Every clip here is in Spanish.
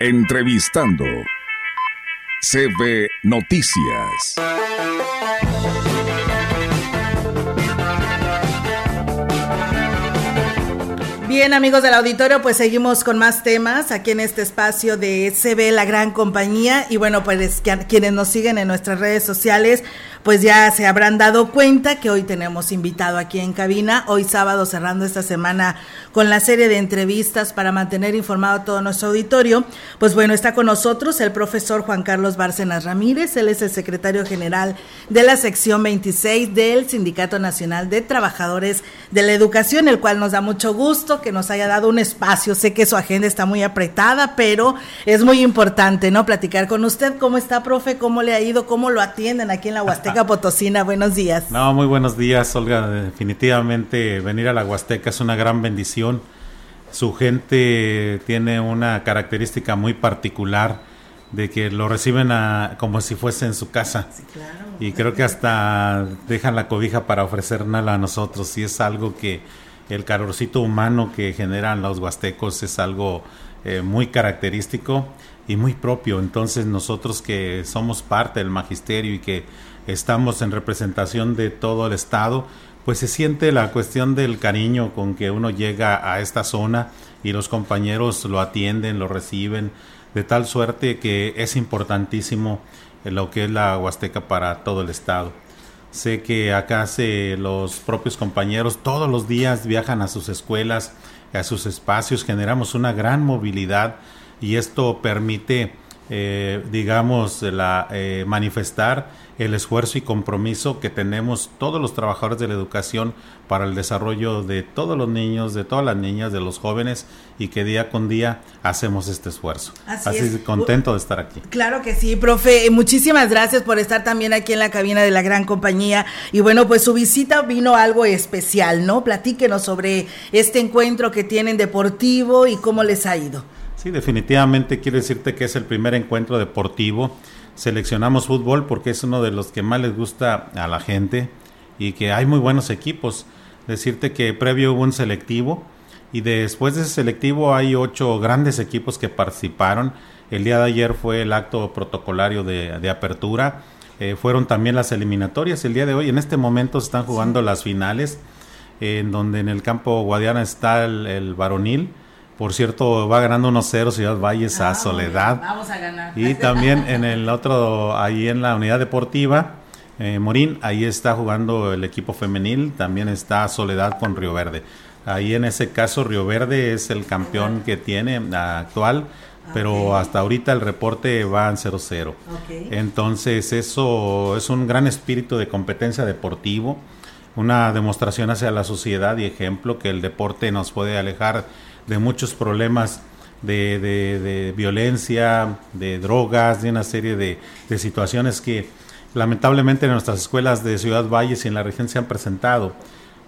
Entrevistando. CB Noticias. Bien, amigos del auditorio, pues seguimos con más temas aquí en este espacio de CB La Gran Compañía. Y bueno, pues quienes nos siguen en nuestras redes sociales, pues ya se habrán dado cuenta que hoy tenemos invitado aquí en cabina, hoy sábado cerrando esta semana con la serie de entrevistas para mantener informado a todo nuestro auditorio. Pues bueno, está con nosotros el profesor Juan Carlos Bárcenas Ramírez, él es el secretario general de la sección 26 del Sindicato Nacional de Trabajadores de la Educación, el cual nos da mucho gusto que nos haya dado un espacio. Sé que su agenda está muy apretada, pero es muy importante, ¿no? Platicar con usted. ¿Cómo está, profe? ¿Cómo le ha ido? ¿Cómo lo atienden aquí en la Huasteca? Potosina. Buenos días. No, muy buenos días, Olga. Definitivamente venir a la Huasteca es una gran bendición. Su gente tiene una característica muy particular de que lo reciben como si fuese en su casa. Y creo que hasta dejan la cobija para ofrecérnosla a nosotros. Y es algo que el calorcito humano que generan los huastecos es algo eh, muy característico y muy propio. Entonces nosotros que somos parte del magisterio y que estamos en representación de todo el Estado, pues se siente la cuestión del cariño con que uno llega a esta zona y los compañeros lo atienden, lo reciben, de tal suerte que es importantísimo lo que es la Huasteca para todo el Estado. Sé que acá se, los propios compañeros todos los días viajan a sus escuelas, a sus espacios, generamos una gran movilidad y esto permite, eh, digamos, la, eh, manifestar el esfuerzo y compromiso que tenemos todos los trabajadores de la educación para el desarrollo de todos los niños, de todas las niñas, de los jóvenes y que día con día hacemos este esfuerzo. Así, Así contento de estar aquí. Claro que sí, profe. Muchísimas gracias por estar también aquí en la cabina de la gran compañía. Y bueno, pues su visita vino algo especial, ¿no? Platíquenos sobre este encuentro que tienen deportivo y cómo les ha ido. Sí, definitivamente quiero decirte que es el primer encuentro deportivo seleccionamos fútbol porque es uno de los que más les gusta a la gente y que hay muy buenos equipos. Decirte que previo hubo un selectivo y después de ese selectivo hay ocho grandes equipos que participaron. El día de ayer fue el acto protocolario de, apertura. Eh, fueron también las eliminatorias. El día de hoy, en este momento, se están jugando las finales, en donde en el campo Guadiana está el varonil por cierto, va ganando 1-0 Ciudad Valles a ah, Soledad. Vamos a ganar. Y también en el otro, ahí en la unidad deportiva, eh, Morín, ahí está jugando el equipo femenil, también está Soledad con Río Verde. Ahí en ese caso Río Verde es el campeón que tiene actual, pero hasta ahorita el reporte va en 0-0. Entonces eso es un gran espíritu de competencia deportivo, una demostración hacia la sociedad y ejemplo que el deporte nos puede alejar de muchos problemas de, de, violencia, de drogas, de una serie de, de, situaciones que lamentablemente en nuestras escuelas de Ciudad Valles y en la región se han presentado.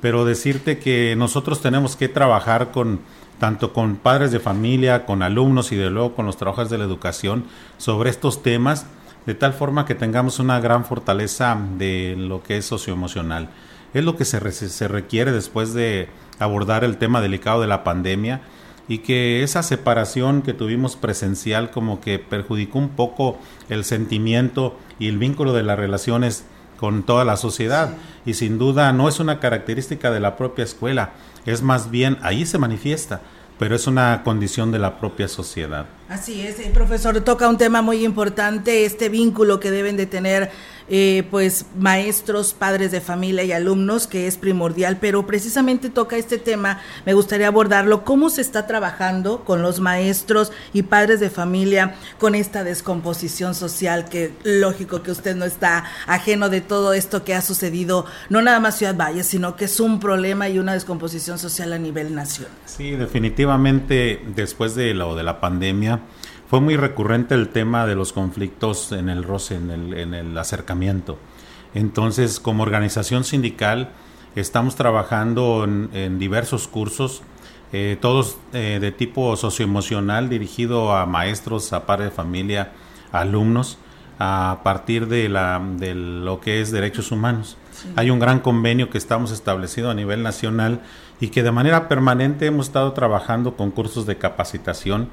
Pero decirte que nosotros tenemos que trabajar con tanto con padres de familia, con alumnos y de luego con los trabajadores de la educación sobre estos temas, de tal forma que tengamos una gran fortaleza de lo que es socioemocional. Es lo que se, se requiere después de abordar el tema delicado de la pandemia y que esa separación que tuvimos presencial como que perjudicó un poco el sentimiento y el vínculo de las relaciones con toda la sociedad y sin duda no es una característica de la propia escuela, es más bien ahí se manifiesta, pero es una condición de la propia sociedad. Así es, el profesor toca un tema muy importante, este vínculo que deben de tener eh, pues maestros, padres de familia y alumnos, que es primordial, pero precisamente toca este tema, me gustaría abordarlo, cómo se está trabajando con los maestros y padres de familia con esta descomposición social, que lógico que usted no está ajeno de todo esto que ha sucedido, no nada más Ciudad Valle, sino que es un problema y una descomposición social a nivel nacional. Sí, definitivamente después de lo de la pandemia, fue muy recurrente el tema de los conflictos en el roce, en el, en el acercamiento. Entonces, como organización sindical, estamos trabajando en, diversos cursos, eh, todos eh, de tipo socioemocional, dirigido a maestros, a padres de familia, a alumnos, a partir de, la, de lo que es derechos humanos. Hay un gran convenio que estamos establecido a nivel nacional y que de manera permanente hemos estado trabajando con cursos de capacitación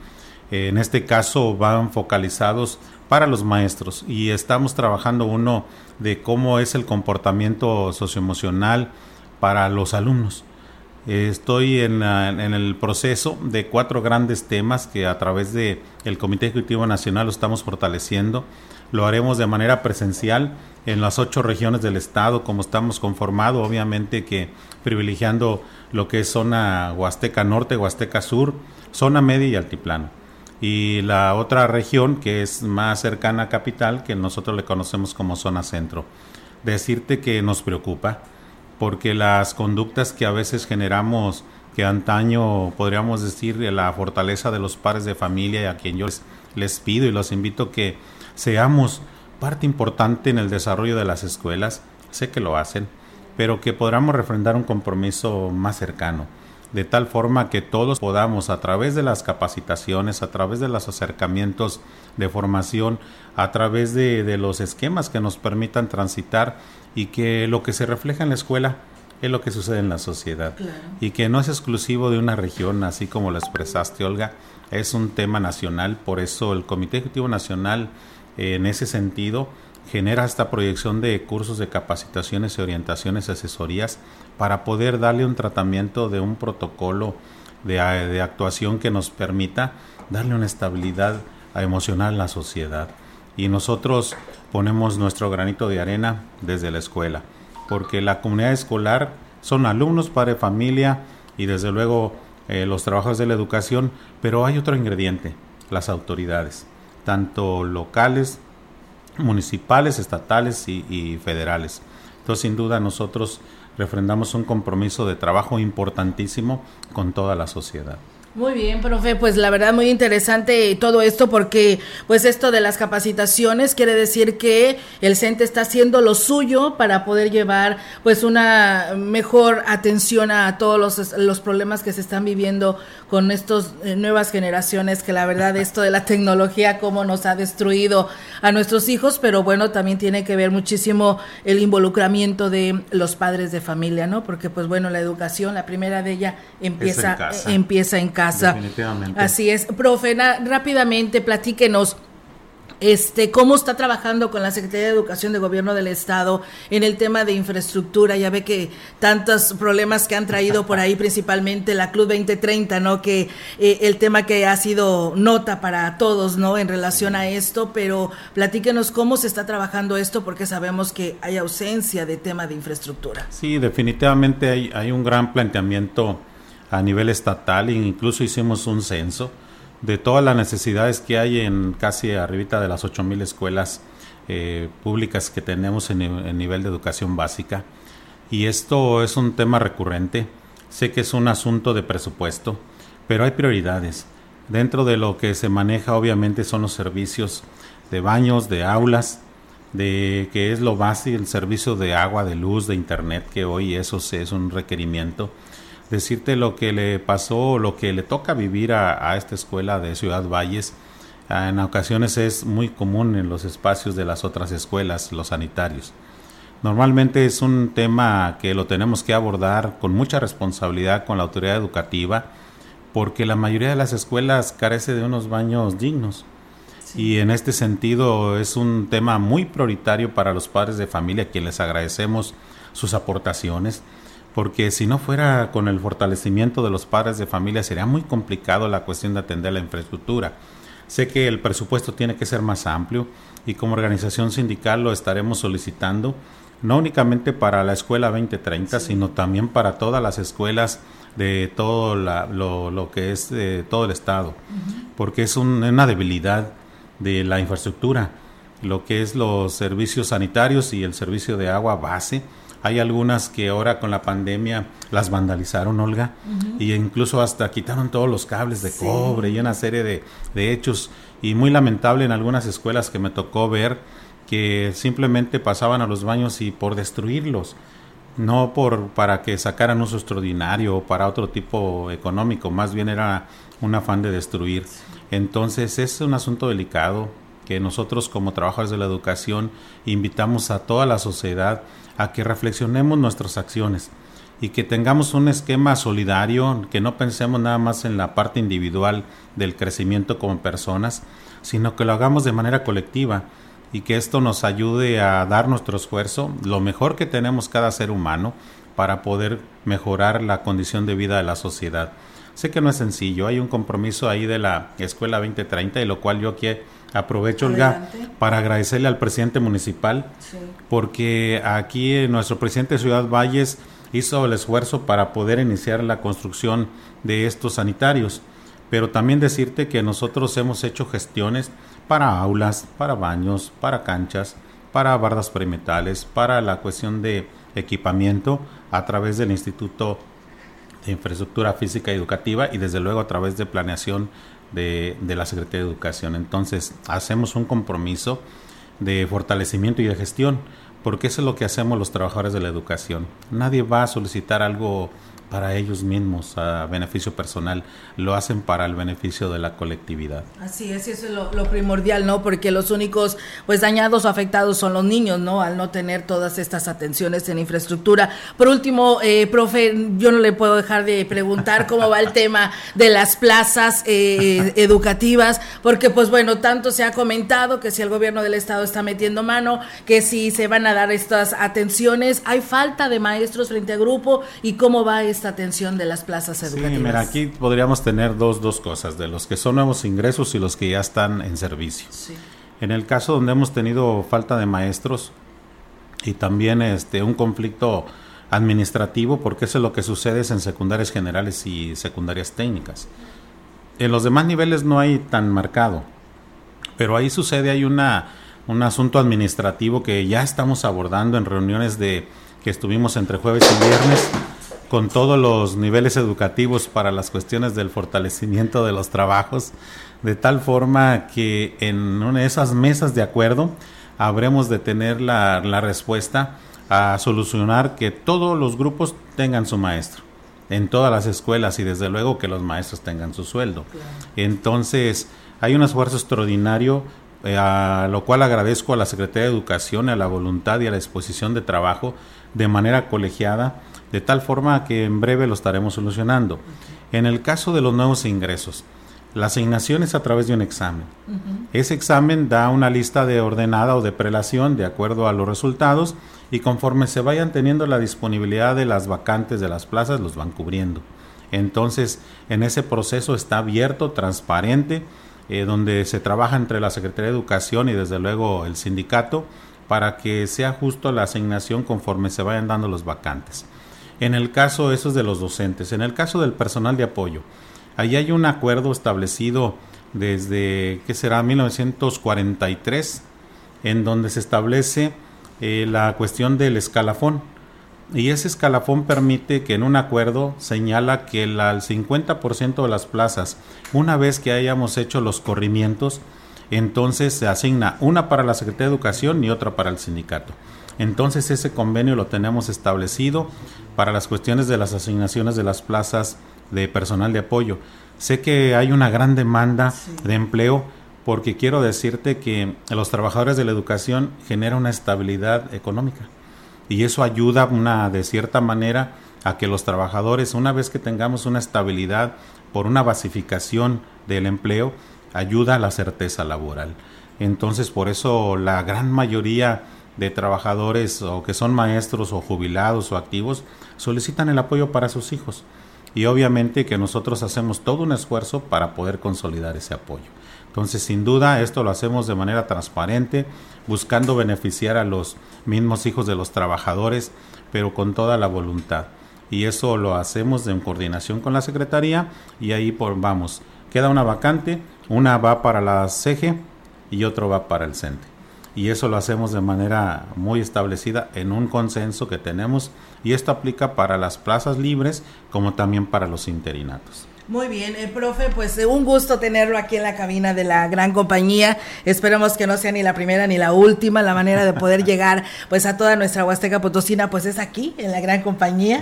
en este caso van focalizados para los maestros y estamos trabajando uno de cómo es el comportamiento socioemocional para los alumnos. Estoy en, el proceso de cuatro grandes temas que a través de el Comité Ejecutivo Nacional lo estamos fortaleciendo. Lo haremos de manera presencial en las ocho regiones del estado, como estamos conformados, obviamente que privilegiando lo que es zona Huasteca Norte, Huasteca Sur, zona media y altiplano y la otra región que es más cercana a capital que nosotros le conocemos como zona centro. Decirte que nos preocupa porque las conductas que a veces generamos que antaño podríamos decir la fortaleza de los padres de familia y a quien yo les, les pido y los invito que seamos parte importante en el desarrollo de las escuelas, sé que lo hacen, pero que podamos refrendar un compromiso más cercano de tal forma que todos podamos a través de las capacitaciones, a través de los acercamientos de formación, a través de, los esquemas que nos permitan transitar y que lo que se refleja en la escuela es lo que sucede en la sociedad. Y que no es exclusivo de una región, así como lo expresaste Olga, es un tema nacional, por eso el Comité Ejecutivo Nacional en ese sentido genera esta proyección de cursos de capacitaciones y orientaciones, asesorías, para poder darle un tratamiento de un protocolo de, actuación que nos permita darle una estabilidad emocional a la sociedad. Y nosotros ponemos nuestro granito de arena desde la escuela, porque la comunidad escolar son alumnos, padre, familia y desde luego eh, los trabajadores de la educación, pero hay otro ingrediente, las autoridades, tanto locales municipales, estatales y, federales. Entonces, sin duda, nosotros refrendamos un compromiso de trabajo importantísimo con toda la sociedad. Muy bien, profe, pues la verdad muy interesante todo esto porque pues esto de las capacitaciones quiere decir que el CENTE está haciendo lo suyo para poder llevar pues una mejor atención a todos los, los problemas que se están viviendo con estas eh, nuevas generaciones que la verdad esto de la tecnología cómo nos ha destruido a nuestros hijos, pero bueno, también tiene que ver muchísimo el involucramiento de los padres de familia, ¿no? Porque pues bueno, la educación, la primera de ella empieza empieza en casa Definitivamente. Así es. Profe, rápidamente platíquenos. Este, ¿Cómo está trabajando con la Secretaría de Educación de Gobierno del Estado en el tema de infraestructura? Ya ve que tantos problemas que han traído por ahí, principalmente la Club 2030, ¿no? Que eh, el tema que ha sido nota para todos, ¿no? En relación a esto, pero platíquenos cómo se está trabajando esto, porque sabemos que hay ausencia de tema de infraestructura. Sí, definitivamente hay, hay un gran planteamiento a nivel estatal incluso hicimos un censo de todas las necesidades que hay en casi arribita de las 8.000 escuelas eh, públicas que tenemos en, en, nivel de educación básica. Y esto es un tema recurrente. Sé que es un asunto de presupuesto, pero hay prioridades. Dentro de lo que se maneja obviamente son los servicios de baños, de aulas, de que es lo básico, el servicio de agua, de luz, de internet, que hoy eso es un requerimiento decirte lo que le pasó, lo que le toca vivir a, esta escuela de Ciudad Valles. Ah, en ocasiones es muy común en los espacios de las otras escuelas, los sanitarios. Normalmente es un tema que lo tenemos que abordar con mucha responsabilidad con la autoridad educativa, porque la mayoría de las escuelas carece de unos baños dignos. Y en este sentido es un tema muy prioritario para los padres de familia, a quienes les agradecemos sus aportaciones porque si no fuera con el fortalecimiento de los padres de familia sería muy complicado la cuestión de atender la infraestructura. Sé que el presupuesto tiene que ser más amplio y como organización sindical lo estaremos solicitando, no únicamente para la escuela 2030, sino también para todas las escuelas de todo lo, que es de todo el estado, porque es una debilidad de la infraestructura, lo que es los servicios sanitarios y el servicio de agua base hay algunas que ahora con la pandemia las vandalizaron, Olga, y incluso hasta quitaron todos los cables de cobre y una serie de, de hechos. Y muy lamentable en algunas escuelas que me tocó ver que simplemente pasaban a los baños y por destruirlos no por para que sacaran uso extraordinario o para otro tipo económico, más bien era un afán de destruir. Entonces es un asunto delicado que nosotros como trabajadores de la educación invitamos a toda la sociedad a que reflexionemos nuestras acciones y que tengamos un esquema solidario, que no pensemos nada más en la parte individual del crecimiento como personas, sino que lo hagamos de manera colectiva y que esto nos ayude a dar nuestro esfuerzo, lo mejor que tenemos cada ser humano, para poder mejorar la condición de vida de la sociedad. Sé que no es sencillo, hay un compromiso ahí de la Escuela 2030 y lo cual yo aquí aprovecho, Olga, para agradecerle al presidente municipal, porque aquí nuestro presidente de Ciudad Valles hizo el esfuerzo para poder iniciar la construcción de estos sanitarios, pero también decirte que nosotros hemos hecho gestiones para aulas, para baños, para canchas, para bardas perimetrales, para la cuestión de equipamiento a través del Instituto de Infraestructura Física y Educativa y desde luego a través de planeación de, de la Secretaría de Educación. Entonces, hacemos un compromiso de fortalecimiento y de gestión, porque eso es lo que hacemos los trabajadores de la educación. Nadie va a solicitar algo para ellos mismos a beneficio personal, lo hacen para el beneficio de la colectividad. Así es, eso es lo, primordial, ¿no? Porque los únicos pues dañados o afectados son los niños, ¿no? Al no tener todas estas atenciones en infraestructura. Por último, eh, profe, yo no le puedo dejar de preguntar cómo va el tema de las plazas eh, educativas, porque pues bueno, tanto se ha comentado que si el gobierno del estado está metiendo mano, que si se van a dar estas atenciones, hay falta de maestros frente a grupo y cómo va esta atención de las plazas educativas? Sí, mira, aquí podríamos tener dos, dos cosas, de los que son nuevos ingresos y los que ya están en servicio. En el caso donde hemos tenido falta de maestros y también este un conflicto administrativo, porque eso es lo que sucede en secundarias generales y secundarias técnicas. En los demás niveles no hay tan marcado, pero ahí sucede, hay una, un asunto administrativo que ya estamos abordando en reuniones de que estuvimos entre jueves y viernes con todos los niveles educativos para las cuestiones del fortalecimiento de los trabajos, de tal forma que en una de esas mesas de acuerdo habremos de tener la, la respuesta a solucionar que todos los grupos tengan su maestro en todas las escuelas y desde luego que los maestros tengan su sueldo. Entonces, hay un esfuerzo extraordinario eh, a lo cual agradezco a la Secretaría de Educación, a la voluntad y a la disposición de trabajo de manera colegiada de tal forma que en breve lo estaremos solucionando. En el caso de los nuevos ingresos, la asignación es a través de un examen. Ese examen da una lista de ordenada o de prelación de acuerdo a los resultados y conforme se vayan teniendo la disponibilidad de las vacantes de las plazas, los van cubriendo. Entonces, en ese proceso está abierto, transparente, eh, donde se trabaja entre la Secretaría de Educación y desde luego el sindicato para que sea justo la asignación conforme se vayan dando los vacantes. En el caso, eso es de los docentes. En el caso del personal de apoyo, ahí hay un acuerdo establecido desde, ¿qué será?, 1943, en donde se establece eh, la cuestión del escalafón. Y ese escalafón permite que en un acuerdo señala que el, al 50% de las plazas, una vez que hayamos hecho los corrimientos, entonces se asigna una para la Secretaría de Educación y otra para el sindicato. Entonces ese convenio lo tenemos establecido para las cuestiones de las asignaciones de las plazas de personal de apoyo. Sé que hay una gran demanda de empleo porque quiero decirte que los trabajadores de la educación generan una estabilidad económica y eso ayuda una de cierta manera a que los trabajadores una vez que tengamos una estabilidad por una basificación del empleo ayuda a la certeza laboral. Entonces por eso la gran mayoría de trabajadores o que son maestros o jubilados o activos solicitan el apoyo para sus hijos. Y obviamente que nosotros hacemos todo un esfuerzo para poder consolidar ese apoyo. Entonces, sin duda, esto lo hacemos de manera transparente, buscando beneficiar a los mismos hijos de los trabajadores, pero con toda la voluntad. Y eso lo hacemos en coordinación con la Secretaría y ahí por, vamos, queda una vacante, una va para la CEGE y otro va para el CENTE y eso lo hacemos de manera muy establecida en un consenso que tenemos y esto aplica para las plazas libres como también para los interinatos. Muy bien, el profe, pues eh, un gusto tenerlo aquí en la cabina de la gran compañía. Esperemos que no sea ni la primera ni la última. La manera de poder llegar pues a toda nuestra Huasteca Potosina pues es aquí, en la gran compañía.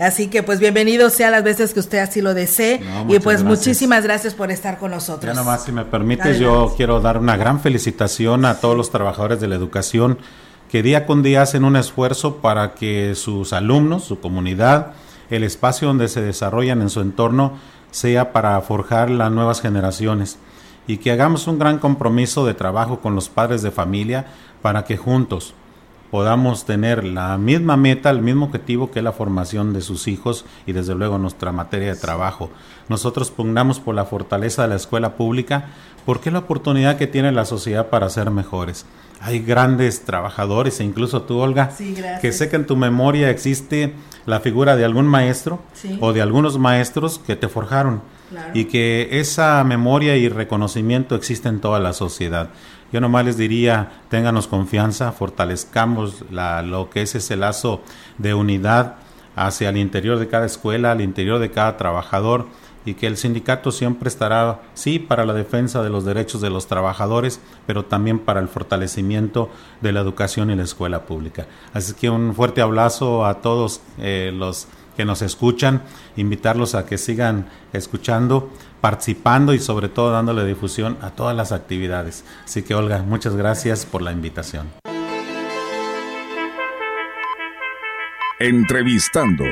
Así que pues bienvenido sea las veces que usted así lo desee. y pues muchísimas gracias por estar con nosotros. Ya nomás, si me permite, yo quiero dar una gran felicitación a todos los trabajadores de la educación que día con día hacen un esfuerzo para que sus alumnos, su comunidad, el espacio donde se desarrollan en su entorno sea para forjar las nuevas generaciones y que hagamos un gran compromiso de trabajo con los padres de familia para que juntos podamos tener la misma meta, el mismo objetivo que la formación de sus hijos y desde luego nuestra materia de trabajo. Nosotros pugnamos por la fortaleza de la escuela pública porque es la oportunidad que tiene la sociedad para ser mejores. Hay grandes trabajadores e incluso tú, Olga, que sé que en tu memoria existe la figura de algún maestro o de algunos maestros que te forjaron y que esa memoria y reconocimiento existe en toda la sociedad. Yo nomás les diría, ténganos confianza, fortalezcamos la, lo que es ese lazo de unidad hacia el interior de cada escuela, al interior de cada trabajador y que el sindicato siempre estará, sí, para la defensa de los derechos de los trabajadores, pero también para el fortalecimiento de la educación y la escuela pública. Así que un fuerte abrazo a todos eh, los que nos escuchan, invitarlos a que sigan escuchando, participando y sobre todo dándole difusión a todas las actividades. Así que Olga, muchas gracias por la invitación. Entrevistando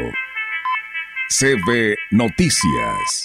CB Noticias.